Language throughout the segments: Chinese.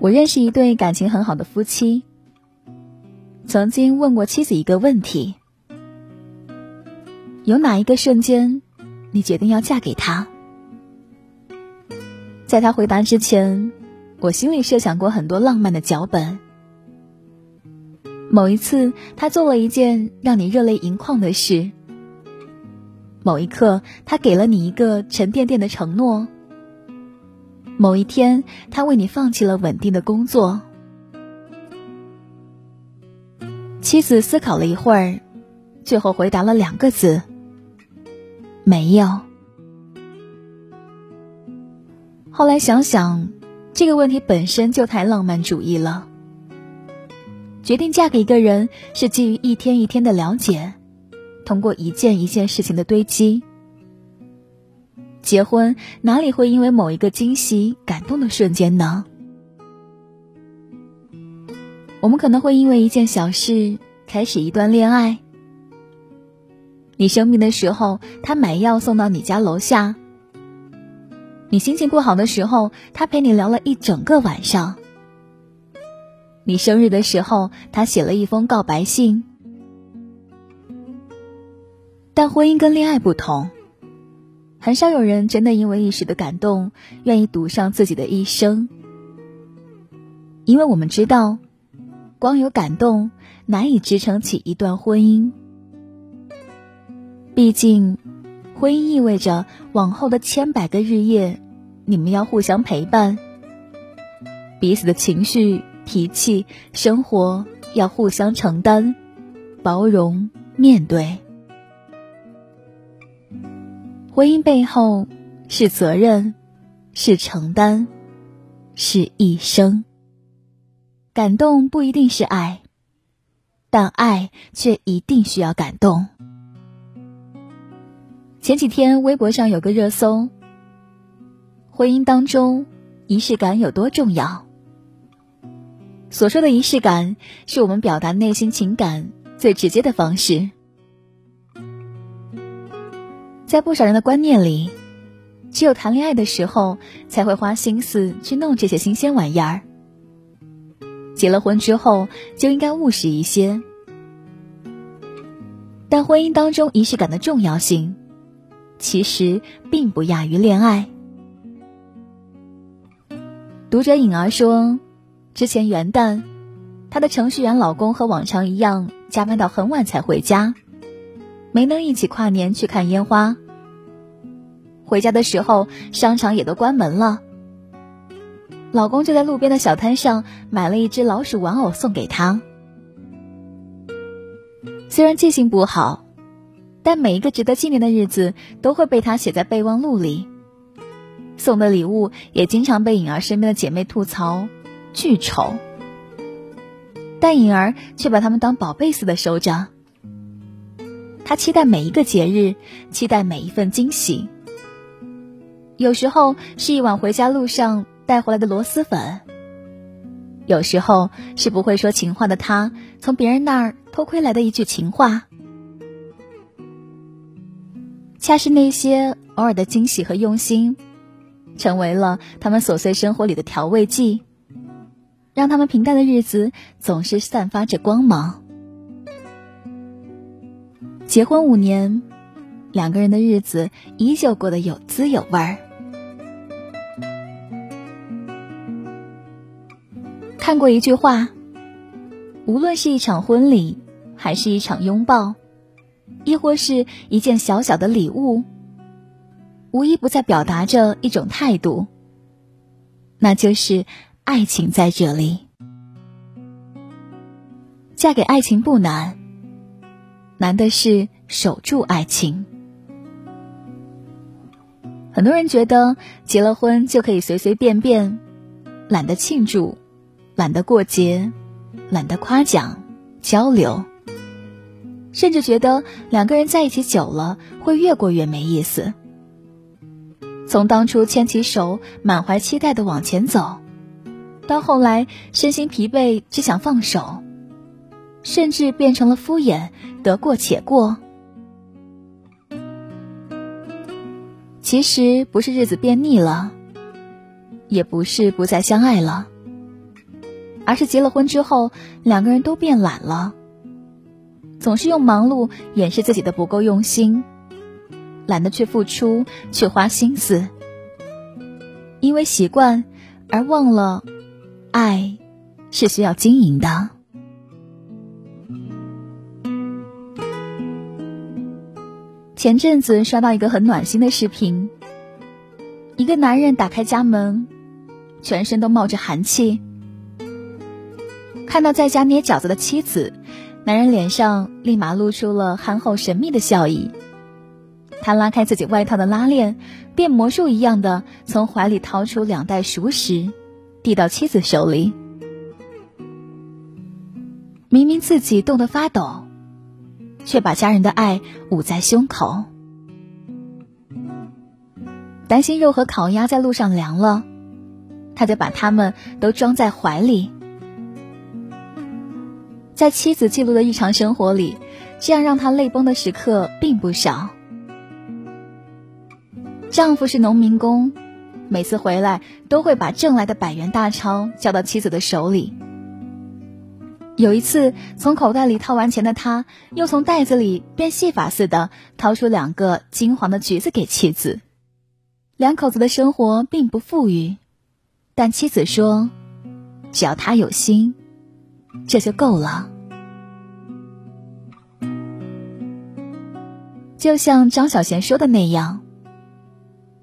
我认识一对感情很好的夫妻，曾经问过妻子一个问题：有哪一个瞬间，你决定要嫁给他？在他回答之前，我心里设想过很多浪漫的脚本。某一次，他做了一件让你热泪盈眶的事；某一刻，他给了你一个沉甸甸的承诺。某一天，他为你放弃了稳定的工作。妻子思考了一会儿，最后回答了两个字：“没有。”后来想想，这个问题本身就太浪漫主义了。决定嫁给一个人，是基于一天一天的了解，通过一件一件事情的堆积。结婚哪里会因为某一个惊喜、感动的瞬间呢？我们可能会因为一件小事开始一段恋爱。你生病的时候，他买药送到你家楼下；你心情不好的时候，他陪你聊了一整个晚上；你生日的时候，他写了一封告白信。但婚姻跟恋爱不同。很少有人真的因为一时的感动，愿意赌上自己的一生。因为我们知道，光有感动难以支撑起一段婚姻。毕竟，婚姻意味着往后的千百个日夜，你们要互相陪伴，彼此的情绪、脾气、生活要互相承担、包容、面对。婚姻背后是责任，是承担，是一生。感动不一定是爱，但爱却一定需要感动。前几天微博上有个热搜：婚姻当中仪式感有多重要？所说的仪式感，是我们表达内心情感最直接的方式。在不少人的观念里，只有谈恋爱的时候才会花心思去弄这些新鲜玩意儿。结了婚之后就应该务实一些。但婚姻当中仪式感的重要性，其实并不亚于恋爱。读者颖儿说，之前元旦，她的程序员老公和往常一样加班到很晚才回家。没能一起跨年去看烟花。回家的时候，商场也都关门了。老公就在路边的小摊上买了一只老鼠玩偶送给她。虽然记性不好，但每一个值得纪念的日子都会被他写在备忘录里。送的礼物也经常被颖儿身边的姐妹吐槽巨丑，但颖儿却把他们当宝贝似的收着。他期待每一个节日，期待每一份惊喜。有时候是一碗回家路上带回来的螺蛳粉，有时候是不会说情话的他从别人那儿偷窥来的一句情话。恰是那些偶尔的惊喜和用心，成为了他们琐碎生活里的调味剂，让他们平淡的日子总是散发着光芒。结婚五年，两个人的日子依旧过得有滋有味儿。看过一句话：无论是一场婚礼，还是一场拥抱，亦或是一件小小的礼物，无一不在表达着一种态度，那就是爱情在这里。嫁给爱情不难。难的是守住爱情。很多人觉得结了婚就可以随随便便，懒得庆祝，懒得过节，懒得夸奖、交流，甚至觉得两个人在一起久了会越过越没意思。从当初牵起手，满怀期待的往前走，到后来身心疲惫，只想放手。甚至变成了敷衍，得过且过。其实不是日子变腻了，也不是不再相爱了，而是结了婚之后，两个人都变懒了，总是用忙碌掩饰自己的不够用心，懒得去付出，去花心思，因为习惯而忘了，爱是需要经营的。前阵子刷到一个很暖心的视频，一个男人打开家门，全身都冒着寒气。看到在家捏饺子的妻子，男人脸上立马露出了憨厚神秘的笑意。他拉开自己外套的拉链，变魔术一样的从怀里掏出两袋熟食，递到妻子手里。明明自己冻得发抖。却把家人的爱捂在胸口，担心肉和烤鸭在路上凉了，他就把它们都装在怀里。在妻子记录的日常生活里，这样让他泪崩的时刻并不少。丈夫是农民工，每次回来都会把挣来的百元大钞交到妻子的手里。有一次，从口袋里掏完钱的他，又从袋子里变戏法似的掏出两个金黄的橘子给妻子。两口子的生活并不富裕，但妻子说：“只要他有心，这就够了。”就像张小娴说的那样，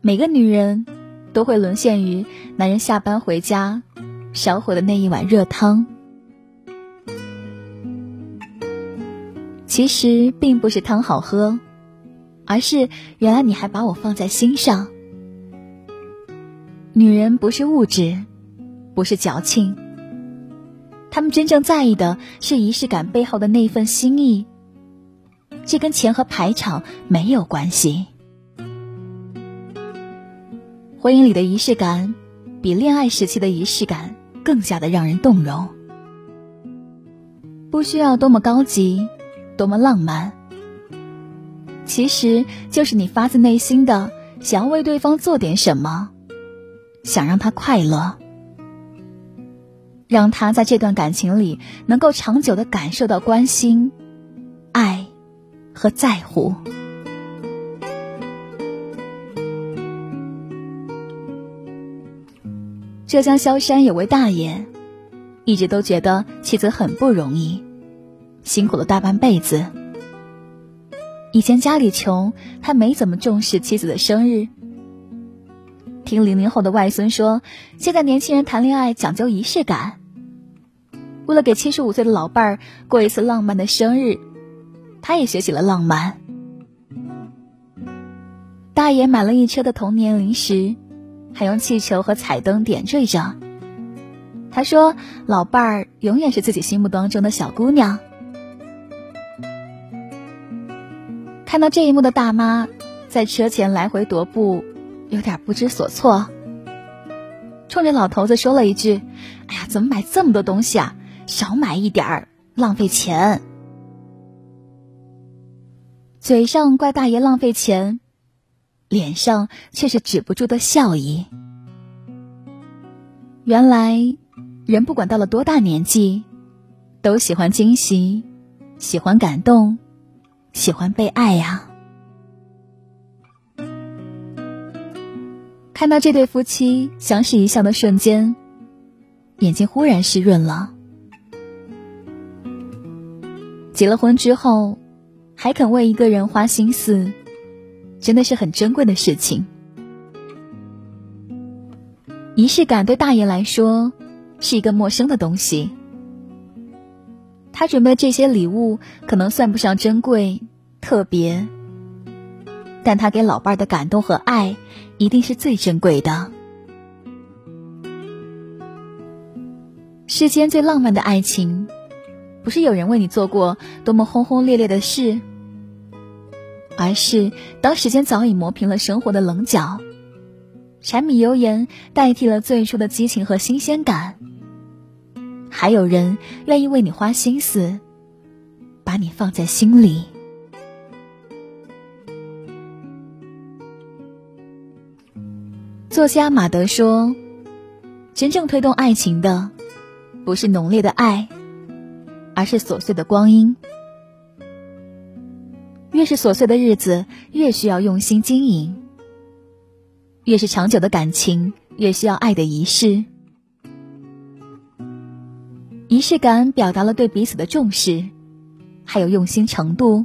每个女人都会沦陷于男人下班回家烧火的那一碗热汤。其实并不是汤好喝，而是原来你还把我放在心上。女人不是物质，不是矫情，她们真正在意的是仪式感背后的那份心意。这跟钱和排场没有关系。婚姻里的仪式感，比恋爱时期的仪式感更加的让人动容。不需要多么高级。多么浪漫，其实就是你发自内心的想要为对方做点什么，想让他快乐，让他在这段感情里能够长久的感受到关心、爱和在乎。浙江萧山有位大爷，一直都觉得妻子很不容易。辛苦了大半辈子。以前家里穷，他没怎么重视妻子的生日。听零零后的外孙说，现在年轻人谈恋爱讲究仪式感。为了给七十五岁的老伴儿过一次浪漫的生日，他也学起了浪漫。大爷买了一车的童年零食，还用气球和彩灯点缀着。他说：“老伴儿永远是自己心目当中的小姑娘。”看到这一幕的大妈，在车前来回踱步，有点不知所措，冲着老头子说了一句：“哎呀，怎么买这么多东西啊？少买一点儿，浪费钱。”嘴上怪大爷浪费钱，脸上却是止不住的笑意。原来，人不管到了多大年纪，都喜欢惊喜，喜欢感动。喜欢被爱呀！看到这对夫妻相视一笑的瞬间，眼睛忽然湿润了。结了婚之后，还肯为一个人花心思，真的是很珍贵的事情。仪式感对大爷来说是一个陌生的东西。他准备这些礼物，可能算不上珍贵、特别，但他给老伴儿的感动和爱，一定是最珍贵的。世间最浪漫的爱情，不是有人为你做过多么轰轰烈烈的事，而是当时间早已磨平了生活的棱角，柴米油盐代替了最初的激情和新鲜感。还有人愿意为你花心思，把你放在心里。作家马德说：“真正推动爱情的，不是浓烈的爱，而是琐碎的光阴。越是琐碎的日子，越需要用心经营；越是长久的感情，越需要爱的仪式。仪式感表达了对彼此的重视，还有用心程度，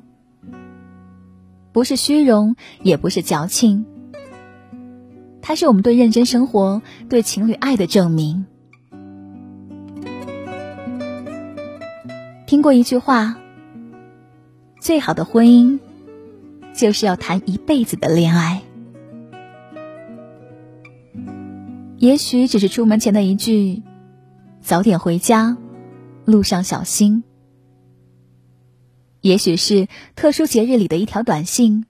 不是虚荣，也不是矫情。它是我们对认真生活、对情侣爱的证明。听过一句话。最好的婚姻，就是要谈一辈子的恋爱。也许只是出门前的一句“早点回家，路上小心”；也许是特殊节日里的一条短信、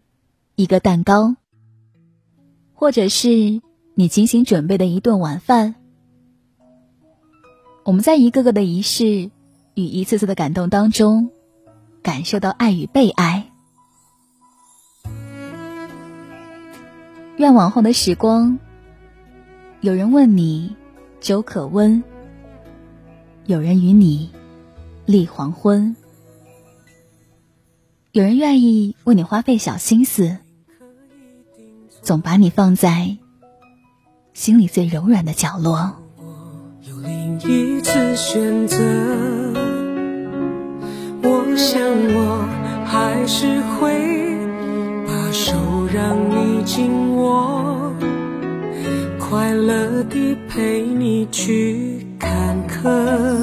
一个蛋糕，或者是你精心准备的一顿晚饭。我们在一个个的仪式与一次次的感动当中。感受到爱与被爱。愿往后的时光，有人问你粥可温，有人与你立黄昏，有人愿意为你花费小心思，总把你放在心里最柔软的角落。有另一次选择。想我还是会把手让你紧握，快乐地陪你去看客。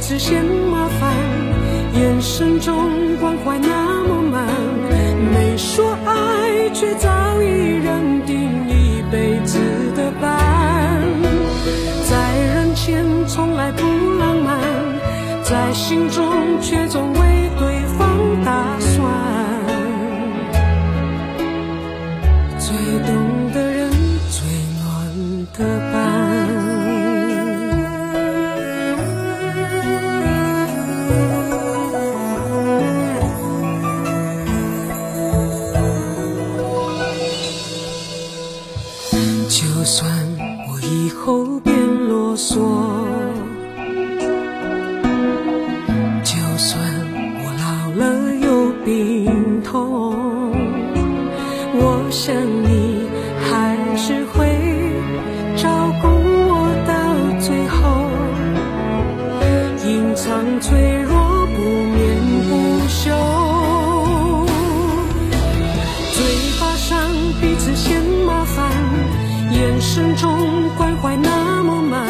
次嫌麻烦，眼神中关怀那么慢，没说爱却早已认定一辈子的伴，在人前从来不浪漫，在心中却总为。以后别啰嗦就算我老了有病痛我想你还是会照顾我到最后。隐藏脆弱不眠不休嘴巴上彼此嫌麻烦眼神中关怀那么满，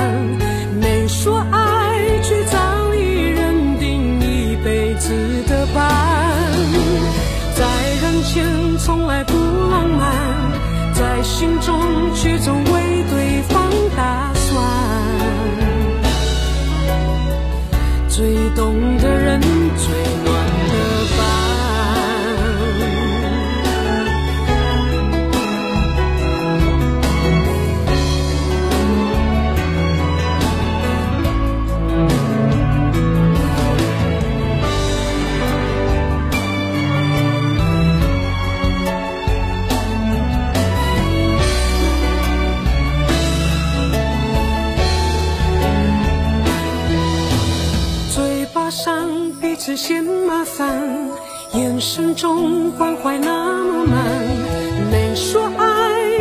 没说爱，却早已认定一辈子的伴。在人前从来不浪漫，在心中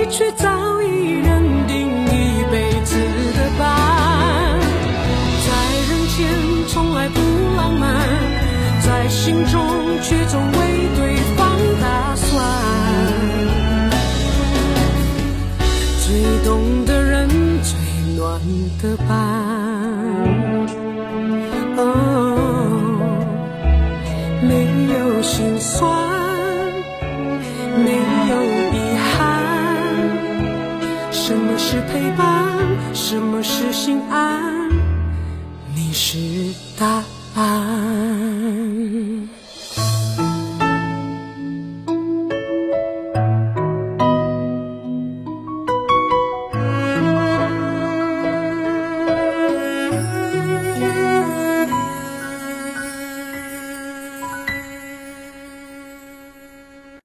却早已认定一辈子的伴。在人前从来不浪漫，在心中却总为对方打算。最懂的人，最暖的伴。什么是陪伴？什么是心安？你是答案。